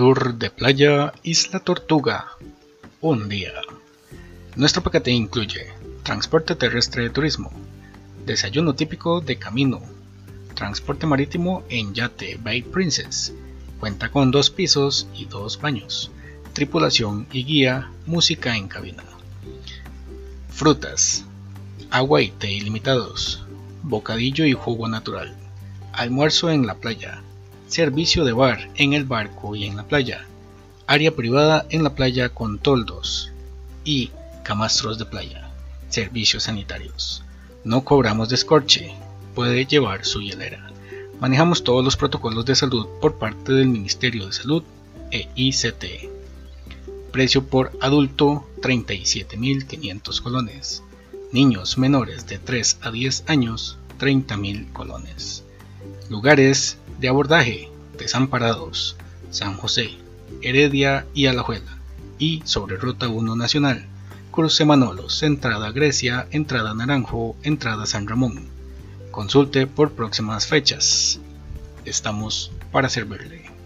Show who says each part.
Speaker 1: Tour de playa Isla Tortuga. Un día. Nuestro paquete incluye transporte terrestre de turismo, desayuno típico de camino, transporte marítimo en yate Bay Princess, cuenta con dos pisos y dos baños, tripulación y guía, música en cabina. Frutas, agua y té ilimitados, bocadillo y jugo natural, almuerzo en la playa, servicio de bar en el barco y en la playa, área privada en la playa con toldos y camastros de playa, servicios sanitarios. No cobramos descorche, puede llevar su hielera. Manejamos todos los protocolos de salud por parte del Ministerio de Salud e ICT. Precio por adulto 37.500 colones. Niños menores de 3 a 10 años 30.000 colones. Lugares de abordaje Desamparados, San José, Heredia y Alajuela. Y sobre Ruta 1 Nacional, Cruce Manolos, entrada Grecia, entrada Naranjo, entrada San Ramón. Consulte por próximas fechas. Estamos para servirle.